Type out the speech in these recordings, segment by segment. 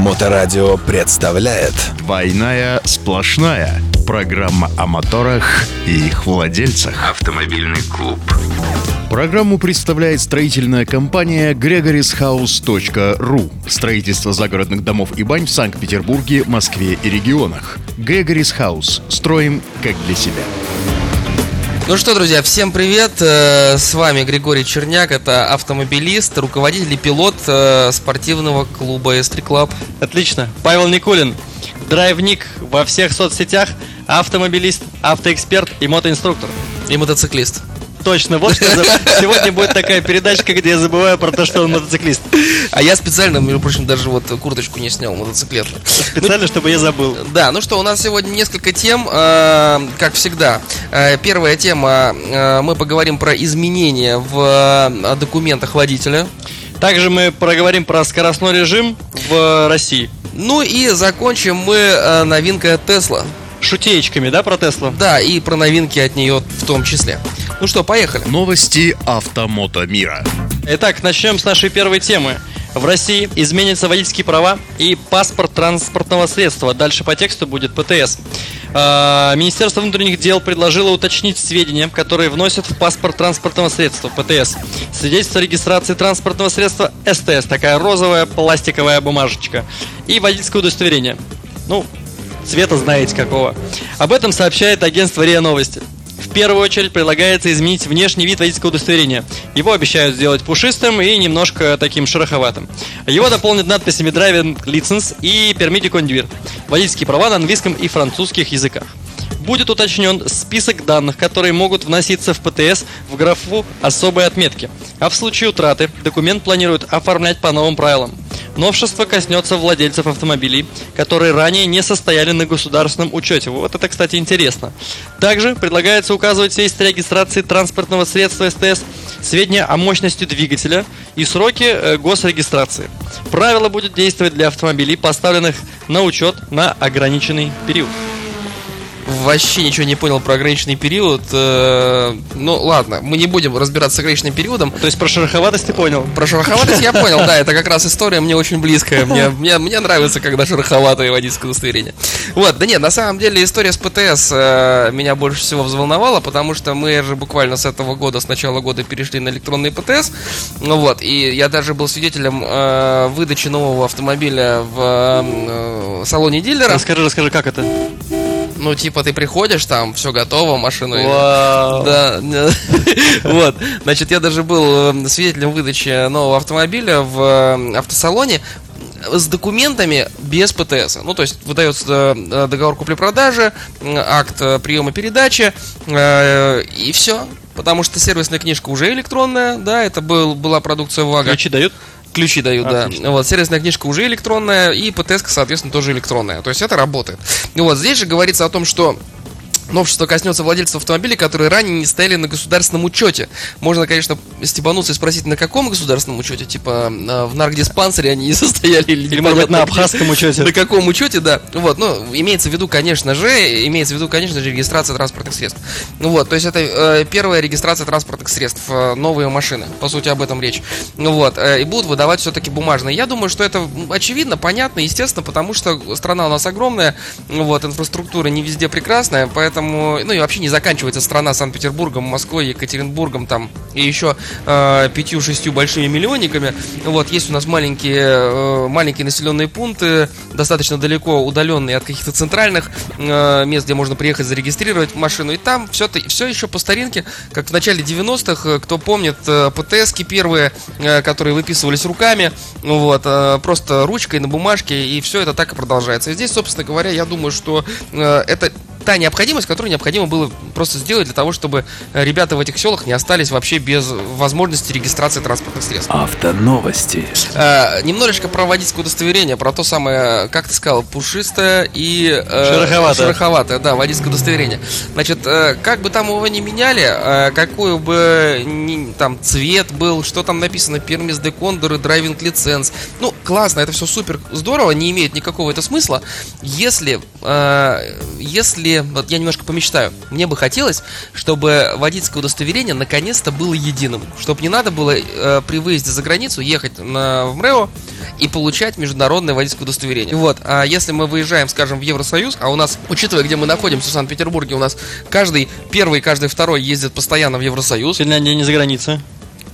Моторадио представляет Двойная сплошная. Программа о моторах и их владельцах. Автомобильный клуб. Программу представляет строительная компания gregoryshouse.ru. Строительство загородных домов и бань в Санкт-Петербурге, Москве и регионах. Gregory's House. Строим как для себя. Ну что, друзья, всем привет! Э, С вами Григорий Черняк, это автомобилист, руководитель и пилот э, спортивного клуба Эстри Клаб. Отлично. Павел Никулин, драйвник во всех соцсетях, автомобилист, автоэксперт и мотоинструктор. И мотоциклист. Точно, вот что за- сегодня будет такая передачка, где я забываю про то, что он мотоциклист. А я специально, между прочим, даже вот курточку не снял мотоциклета. Специально, чтобы я забыл. Да, ну что, у нас сегодня несколько тем, э, как всегда. Э, первая тема, э, мы поговорим про изменения в э, документах водителя. Также мы проговорим про скоростной режим в России. Ну и закончим мы э, новинкой Тесла. Шутеечками, да, про Теслу? Да, и про новинки от нее в том числе. Ну что, поехали. Новости автомото мира. Итак, начнем с нашей первой темы. В России изменятся водительские права и паспорт транспортного средства. Дальше по тексту будет ПТС. А, Министерство внутренних дел предложило уточнить сведения, которые вносят в паспорт транспортного средства ПТС. Свидетельство о регистрации транспортного средства СТС, такая розовая пластиковая бумажечка. И водительское удостоверение. Ну, цвета знаете какого. Об этом сообщает агентство РИА Новости. В первую очередь предлагается изменить внешний вид водительского удостоверения. Его обещают сделать пушистым и немножко таким шероховатым. Его дополнят надписями Driving License и Permit de Conduire. Водительские права на английском и французских языках. Будет уточнен список данных, которые могут вноситься в ПТС в графу особой отметки. А в случае утраты документ планируют оформлять по новым правилам. Новшество коснется владельцев автомобилей, которые ранее не состояли на государственном учете. Вот это, кстати, интересно. Также предлагается указывать в свидетельстве регистрации транспортного средства СТС сведения о мощности двигателя и сроки э, госрегистрации. Правило будет действовать для автомобилей, поставленных на учет на ограниченный период. Вообще ничего не понял про ограниченный период. Э, Ну ладно, мы не будем разбираться с ограниченным периодом. То есть про шероховатость ты понял? Про шероховатость я понял, да, это как раз история мне очень близкая. Мне, мне, мне нравится, когда шероховатое водительское удостоверение. Вот, да нет, на самом деле история с ПТС э, меня больше всего взволновала, потому что мы же буквально с этого года, с начала года перешли на электронный ПТС. Ну вот, и я даже был свидетелем э, выдачи нового автомобиля в э, салоне дилера. Расскажи, расскажи, как это? Ну, типа, ты приходишь, там все готово, машину... Вау. Да, вот. Значит, я даже был э, свидетелем выдачи нового автомобиля в э, автосалоне с документами без ПТС. Ну, то есть выдается э, договор купли-продажи, э, акт э, приема передачи, э, и все. Потому что сервисная книжка уже электронная, да, это был, была продукция ВАГа. Ключи дают? Ключи дают, Отлично. да. Вот, сервисная книжка уже электронная, и ПТС, соответственно, тоже электронная. То есть это работает. И вот здесь же говорится о том, что Новшество коснется владельцев автомобилей, которые ранее не стояли на государственном учете. Можно, конечно, стебануться и спросить, на каком государственном учете? Типа, э, в наркодиспансере они не состояли или, Или, может быть, на абхазском учете? На каком учете, да. Вот, ну, имеется в виду, конечно же, имеется в виду, конечно же, регистрация транспортных средств. Ну вот, то есть это э, первая регистрация транспортных средств, э, новые машины, по сути, об этом речь. Ну вот, э, и будут выдавать все-таки бумажные. Я думаю, что это очевидно, понятно, естественно, потому что страна у нас огромная, вот, инфраструктура не везде прекрасная, поэтому, ну и вообще не заканчивается страна Санкт-Петербургом, Москвой, Екатеринбургом там и еще э, пятью-шестью большими миллионниками. Вот, есть у нас маленькие, э, маленькие населенные пункты, достаточно далеко удаленные от каких-то центральных э, мест, где можно приехать зарегистрировать машину. И там все, все еще по старинке, как в начале 90-х, э, кто помнит, э, ПТСки первые, э, которые выписывались руками, вот, э, просто ручкой на бумажке, и все это так и продолжается. И здесь, собственно говоря, я думаю, что э, это та необходимость, которую необходимо было просто сделать для того, чтобы э, ребята в этих селах не остались вообще без возможности регистрации транспортных средств. Автоновости. Э, немножечко про водительское удостоверение, про то самое, как ты сказал, пушистое и э, Шероховатое. шероховатое, да, водительское удостоверение. Значит, э, как бы там его ни меняли, э, какой бы ни- там цвет был, что там написано, пермис де кондор и драйвинг лиценз. Ну, классно, это все супер здорово, не имеет никакого это смысла. Если, э, если, вот я немножко помечтаю, мне бы хотелось, чтобы водительское удостоверение наконец-то было единым, чтобы не надо было э, при выезде за границу ехать на, в МРЭО и получать международное водительское удостоверение. Вот, а если мы выезжаем, скажем, в Евросоюз, а у нас, учитывая, где мы находимся в Санкт-Петербурге, у нас каждый первый, каждый второй ездит постоянно в Евросоюз. Финляндия не за границей.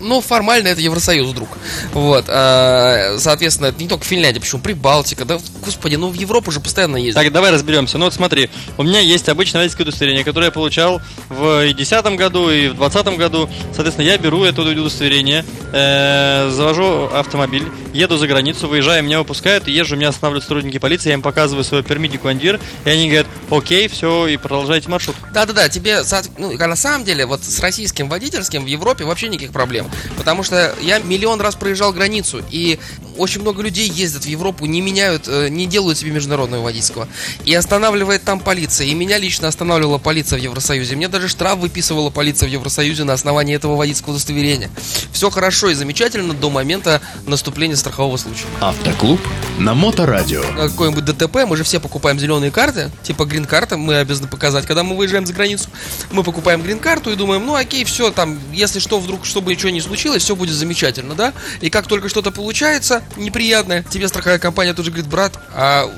Ну, формально это Евросоюз, друг. Вот. а, соответственно, это не только Финляндия, почему Прибалтика, да, господи, ну в Европу же постоянно ездят. Так, давай разберемся. Ну вот смотри, у меня есть обычное водительское удостоверение, которое я получал в 2010 году и в 2020 году. Соответственно, я беру это удостоверение, э, завожу автомобиль, еду за границу, выезжаю, меня выпускают, езжу, меня останавливают сотрудники полиции, я им показываю свой пермит квандир, и они говорят, окей, все, и продолжайте маршрут. Да-да-да, тебе, ну, а на самом деле, вот с российским водительским в Европе вообще никаких проблем. Потому что я миллион раз проезжал границу, и очень много людей ездят в Европу, не меняют, э, не делают себе международного водительского. И останавливает там полиция. И меня лично останавливала полиция в Евросоюзе. Мне даже штраф выписывала полиция в Евросоюзе на основании этого водительского удостоверения. Все хорошо и замечательно до момента наступления страхового случая. Автоклуб на Моторадио. на какое-нибудь ДТП, мы же все покупаем зеленые карты, типа грин-карта, мы обязаны показать, когда мы выезжаем за границу. Мы покупаем грин-карту и думаем, ну окей, все, там, если что, вдруг, чтобы ничего не случилось, все будет замечательно, да? И как только что-то получается неприятное, тебе страховая компания тут же говорит, брат, а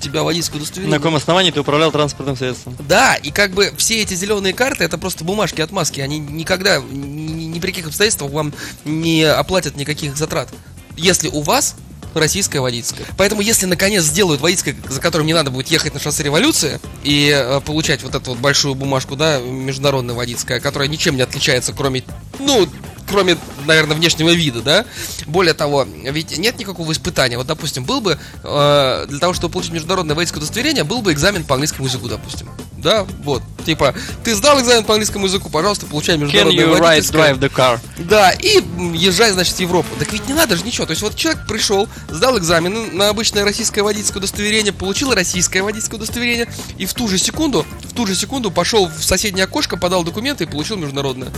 тебя водительское На удостоверение. каком основании ты управлял транспортным средством? Да, и как бы все эти зеленые карты это просто бумажки отмазки. Они никогда, ни, ни при каких обстоятельствах вам не оплатят никаких затрат. Если у вас российское водительское. Поэтому, если наконец сделают водительское, за которым не надо будет ехать на шоссе революции и э, получать вот эту вот большую бумажку, да, международное водительское, которая ничем не отличается, кроме, ну, кроме, наверное, внешнего вида, да. Более того, ведь нет никакого испытания. Вот, допустим, был бы э, для того, чтобы получить международное водительское удостоверение, был бы экзамен по английскому языку, допустим. Да, вот. Типа, ты сдал экзамен по английскому языку, пожалуйста, получай Can международное you ride, водительское. drive the car? Да, и езжай, значит, в Европу. Так ведь не надо же ничего. То есть вот человек пришел, сдал экзамен на обычное российское водительское удостоверение, получил российское водительское удостоверение, и в ту же секунду, в ту же секунду пошел в соседнее окошко, подал документы и получил международное.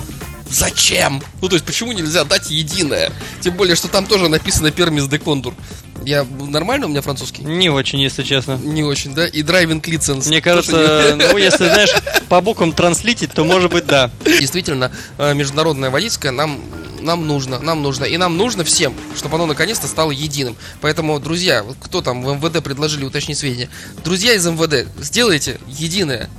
Зачем? Ну, то есть, почему нельзя дать единое? Тем более, что там тоже написано Пермис де Кондур. Я нормально у меня французский? Не очень, если честно. Не очень, да? И драйвинг лиценз. Мне кажется, не- ну, если, знаешь, по буквам транслитить, то может быть да. Действительно, э, международное водительское нам, нам нужно, нам нужно. И нам нужно всем, чтобы оно наконец-то стало единым. Поэтому, друзья, вот кто там в МВД предложили уточнить сведения, друзья из МВД, сделайте единое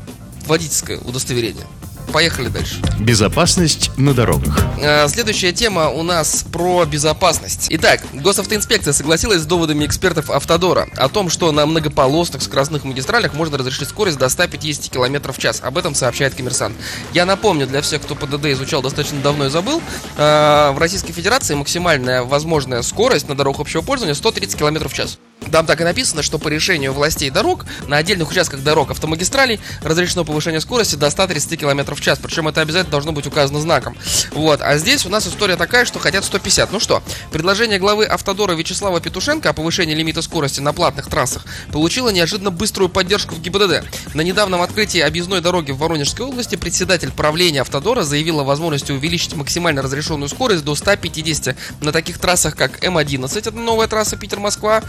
водительское удостоверение. Поехали дальше. Безопасность на дорогах. Э, Следующая тема у нас про безопасность. Итак, госавтоинспекция согласилась с доводами экспертов Автодора о том, что на многополосных скоростных магистралях можно разрешить скорость до 150 км в час. Об этом сообщает коммерсант. Я напомню для всех, кто ПДД изучал достаточно давно и забыл, э, в Российской Федерации максимальная возможная скорость на дорогах общего пользования 130 км в час. Там так и написано, что по решению властей дорог на отдельных участках дорог автомагистралей разрешено повышение скорости до 130 км в час. Причем это обязательно должно быть указано знаком. Вот. А здесь у нас история такая, что хотят 150. Ну что, предложение главы Автодора Вячеслава Петушенко о повышении лимита скорости на платных трассах получило неожиданно быструю поддержку в ГИБДД. На недавнем открытии объездной дороги в Воронежской области председатель правления Автодора заявил о возможности увеличить максимально разрешенную скорость до 150 на таких трассах, как М11, это новая трасса Питер-Москва,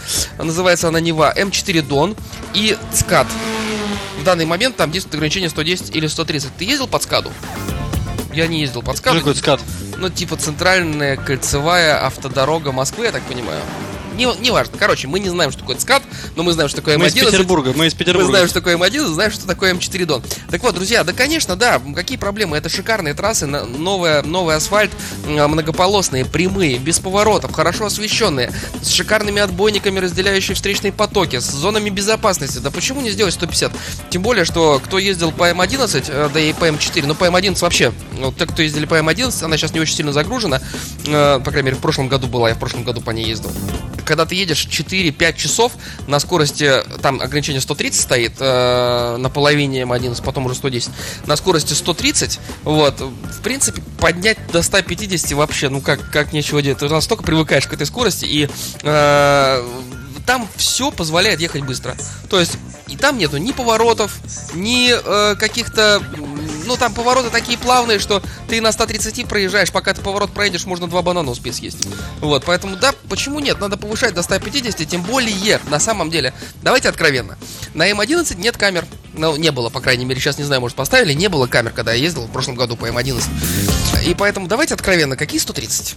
называется она Нева, М4 Дон и ЦКАД. В данный момент там действует ограничение 110 или 130. Ты ездил по ЦКАДу? Я не ездил по Что ЦКАДу. такое ЦКАД? Ну, типа центральная кольцевая автодорога Москвы, я так понимаю. Не, не важно. Короче, мы не знаем, что такое ЦКАД, но мы знаем, что такое Мы из М11. Петербурга, мы из Мы Петербурга. знаем, что такое М11, знаем, что такое М4 Дон. Так вот, друзья, да, конечно, да, какие проблемы? Это шикарные трассы, новая, новый асфальт, м, многополосные, прямые, без поворотов, хорошо освещенные, с шикарными отбойниками, разделяющие встречные потоки, с зонами безопасности. Да почему не сделать 150? Тем более, что кто ездил по М11, э, да и по М4, ну по М11 вообще, вот те, кто ездили по М11, она сейчас не очень сильно загружена, э, по крайней мере, в прошлом году была, я в прошлом году по ней ездил когда ты едешь 4-5 часов на скорости, там ограничение 130 стоит, э, на половине М11, потом уже 110, на скорости 130, вот, в принципе, поднять до 150 вообще, ну как, как нечего делать, ты настолько привыкаешь к этой скорости, и э, там все позволяет ехать быстро. То есть, и там нету ни поворотов, ни э, каких-то ну, там повороты такие плавные, что ты на 130 проезжаешь, пока ты поворот проедешь, можно два банана успеть съесть. Вот, поэтому, да, почему нет? Надо повышать до 150, тем более, на самом деле, давайте откровенно. На М11 нет камер. Ну, не было, по крайней мере, сейчас не знаю, может поставили, не было камер, когда я ездил в прошлом году по М11. И поэтому давайте откровенно, какие 130?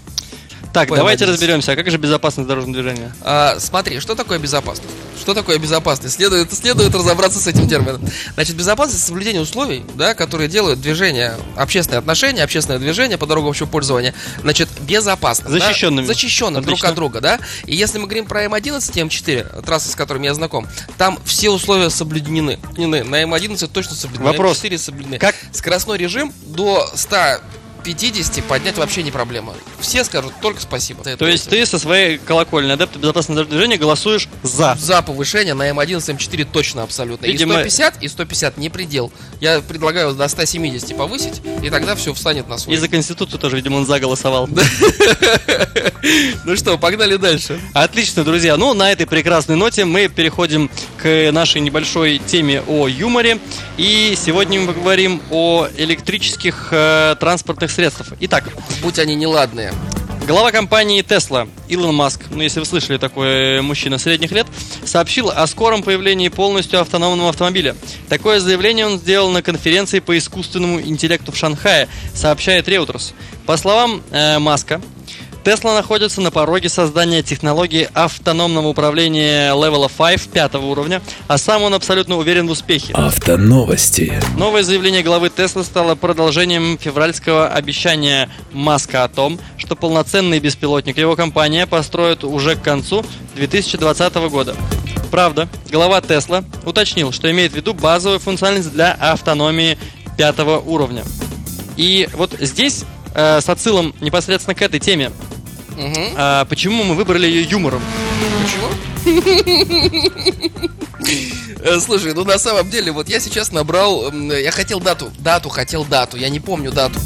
Так, давайте М11. разберемся, а как же безопасность дорожного движения? А, смотри, что такое безопасность? Что такое безопасность? Следует, следует разобраться с этим термином. Значит, безопасность соблюдение условий, да, которые делают движение, общественные отношения, общественное движение по дорогам общего пользования, значит, безопасно. да, Защищенными. Защищенным друг от друга, да. И если мы говорим про М11 и М4, трассы, с которыми я знаком, там все условия соблюдены. На М11 точно соблюдены. Вопрос. На М4 соблюдены. Как- Скоростной режим до 150 поднять вообще не проблема. Все скажут только спасибо. за. То есть ты со своей колокольни адепта безопасности дорожного движения голосуешь за. За повышение на М11, М4 точно абсолютно. Видимо- И 150, и 150 не предел. Я предлагаю до 170 повысить, и тогда все встанет на свой. И за Конституцию тоже, видимо, он заголосовал. Ну что, погнали дальше. Отлично, друзья. Ну, на этой прекрасной ноте мы переходим к нашей небольшой теме о юморе. И сегодня мы поговорим о электрических э, транспортных средствах. Итак, Будь они неладные. Глава компании Tesla Илон Маск, ну если вы слышали, такой мужчина средних лет, сообщил о скором появлении полностью автономного автомобиля. Такое заявление он сделал на конференции по искусственному интеллекту в Шанхае, сообщает Reuters. По словам э, Маска, Tesla находится на пороге создания технологии автономного управления Level 5 пятого уровня, а сам он абсолютно уверен в успехе. Автоновости. Новое заявление главы Tesla стало продолжением февральского обещания Маска о том, что полноценный беспилотник его компания построит уже к концу 2020 года. Правда, глава Tesla уточнил, что имеет в виду базовую функциональность для автономии пятого уровня. И вот здесь, э, с отсылом непосредственно к этой теме, Мгм. а, почему мы выбрали ее юмором? Почему? Э, Слушай, ну на самом деле, вот я сейчас набрал, я хотел дату, дату, хотел дату, я не помню дату.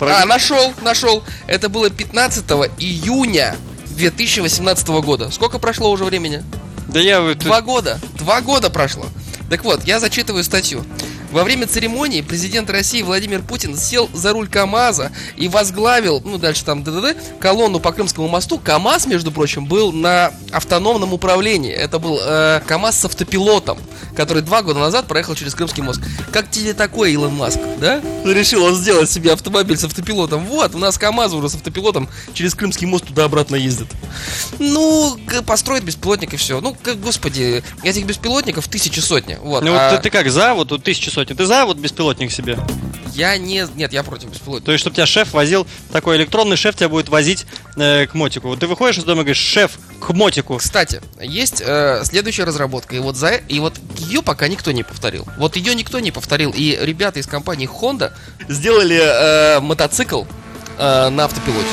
А, нашел, нашел. Это было 15 июня 2018 года. Сколько прошло уже времени? Да я. Два года. Два года прошло. Так вот, я зачитываю статью. Во время церемонии президент России Владимир Путин сел за руль КАМАЗа и возглавил, ну дальше там ДДД, колонну по Крымскому мосту. КАМАЗ, между прочим, был на автономном управлении. Это был э, КАМАЗ с автопилотом, который два года назад проехал через Крымский мост. Как тебе такой, Илон Маск, да? Решил он сделать себе автомобиль с автопилотом. Вот, у нас КАМАЗ уже с автопилотом через Крымский мост туда-обратно ездит. Ну, построить беспилотник и все. Ну, как, господи, этих беспилотников тысячи сотни. Вот. Ну вот а ты, ты как, за вот тут тысячи сотен? Ты за вот беспилотник себе? Я не... Нет, я против беспилотника. То есть, чтобы тебя шеф возил, такой электронный шеф тебя будет возить э, к мотику. Вот ты выходишь из дома и говоришь, шеф, к мотику. Кстати, есть э, следующая разработка, и вот за и вот ее пока никто не повторил. Вот ее никто не повторил, и ребята из компании Honda сделали э, мотоцикл э, на автопилоте.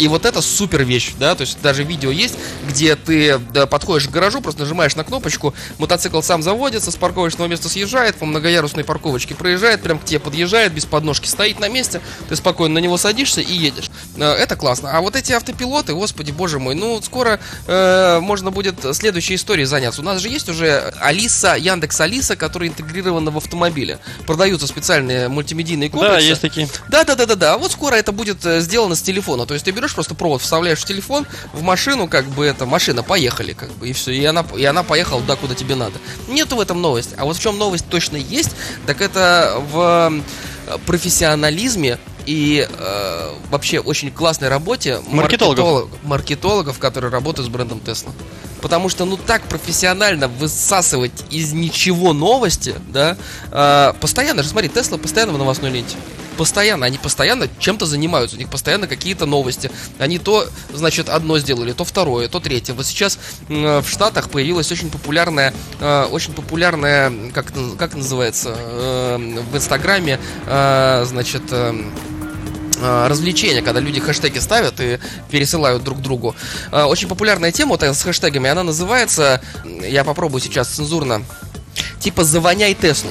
И вот это супер вещь, да, то есть даже видео есть, где ты да, подходишь к гаражу, просто нажимаешь на кнопочку, мотоцикл сам заводится, с парковочного места съезжает, по многоярусной парковочке проезжает, прям к тебе подъезжает, без подножки стоит на месте, ты спокойно на него садишься и едешь. Э, Это классно. А вот эти автопилоты, господи, боже мой, ну скоро э, можно будет следующей историей заняться. У нас же есть уже Алиса, Яндекс Алиса, которая интегрирована в автомобиле. Продаются специальные мультимедийные комплексы. Да, есть такие. Да, да, да, да, да. А вот скоро это будет э, сделано с телефона. То есть ты берешь просто провод, вставляешь в телефон, в машину, как бы это машина, поехали, как бы, и все. И она, и она поехала туда, куда тебе надо. Нету в этом новости. А вот в чем новость точно есть, так это в э, профессионализме и э, вообще очень классной работе Маркетологов. маркетолог- маркетологов, которые работают с брендом Tesla. Потому что, ну, так профессионально высасывать из ничего новости, да, э, постоянно же, смотри, Tesla постоянно в новостной ленте. Постоянно, они постоянно чем-то занимаются, у них постоянно какие-то новости. Они то, значит, одно сделали, то второе, то третье. Вот сейчас м, в Штатах появилась очень популярная, э, очень популярная, как, как называется, э, в Инстаграме, э, значит, э, э, развлечения, когда люди хэштеги ставят и пересылают друг другу. Э, Очень популярная тема вот с хэштегами, она называется, я попробую сейчас цензурно, типа «Завоняй Теслу».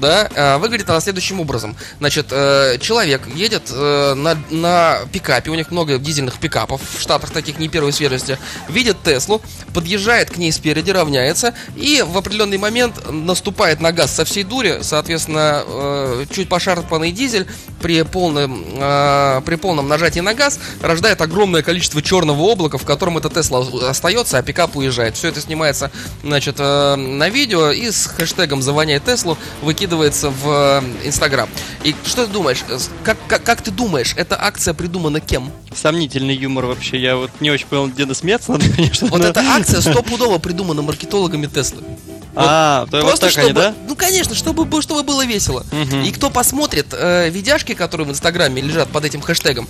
Да, э, выглядит она следующим образом. Значит, э, человек едет э, на, на пикапе, у них много дизельных пикапов в Штатах таких не первой свежести, видит Теслу, подъезжает к ней спереди, равняется и в определенный момент наступает на газ со всей дури, соответственно, чуть пошарпанный дизель при полном, при полном нажатии на газ рождает огромное количество черного облака, в котором эта Тесла остается, а пикап уезжает. Все это снимается, значит, на видео и с хэштегом «Завоняй Теслу» выкидывается выкидывается в э, Инстаграм. И что ты думаешь? э, Как, как, как ты думаешь, эта акция придумана кем? Сомнительный юмор вообще. Я вот не очень понял, где насмеяться надо, конечно. Вот но- эта акция стопудово придумана маркетологами Теслы. А, то вот Просто так чтобы, они, да? ну конечно, чтобы, бы- чтобы было весело. Мгм. И кто посмотрит э, видяшки, которые в Инстаграме лежат под этим хэштегом,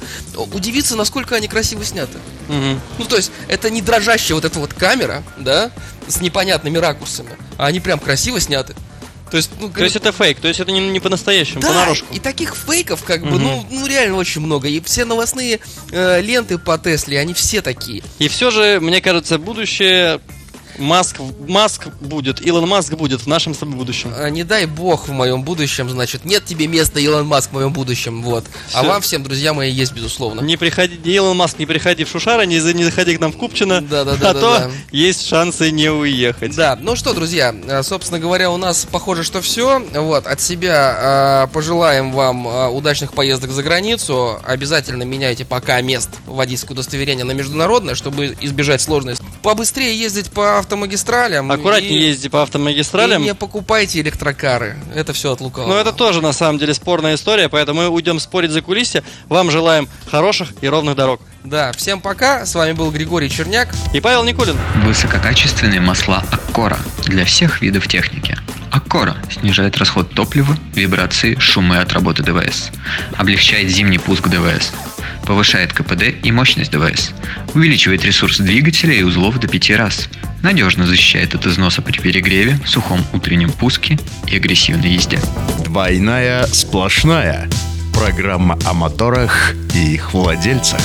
удивится, насколько они красиво сняты. Мгм. Ну, то есть, это не дрожащая вот эта вот камера, да, с непонятными ракурсами, а они прям красиво сняты. То есть, ну, То есть это фейк, то есть это не, не по-настоящему, да, понарошку. и таких фейков, как бы, ну, ну, реально очень много. И все новостные э, ленты по Тесле, они все такие. И все же, мне кажется, будущее Маск, Маск будет, Илон Маск будет в нашем с тобой будущем. А, не дай бог в моем будущем, значит, нет тебе места, Илон Маск, в моем будущем, вот. А Всё. вам всем, друзья мои, есть, безусловно. Не приходи, Илон Маск, не приходи в Шушара, не, не заходи к нам в Купчино, Да-да-да-да-да. а то есть шансы не уехать. Да, ну что, друзья, э, собственно говоря, у нас похоже, что все. Вот, от себя э, пожелаем вам э, удачных поездок за границу. Обязательно меняйте пока мест водительское удостоверение на международное, чтобы избежать сложностей. Побыстрее ездить по автомагистралям. Аккуратнее и- езди по автомагистралям. И не покупайте электрокары. Это все от лукавого. Но это тоже на самом деле спорная история, поэтому мы уйдем спорить за кулисье. Вам желаем хороших и ровных дорог. Да, всем пока. С вами был Григорий Черняк. И Павел Никулин. Высококачественные масла Аккора для всех видов техники. Аккора снижает расход топлива, вибрации, шумы от работы ДВС. Облегчает зимний пуск ДВС. Повышает КПД и мощность ДВС. Увеличивает ресурс двигателя и узлов до 5 раз. Надежно защищает от износа при перегреве, сухом утреннем пуске и агрессивной езде. Двойная сплошная. Программа о моторах и их владельцах.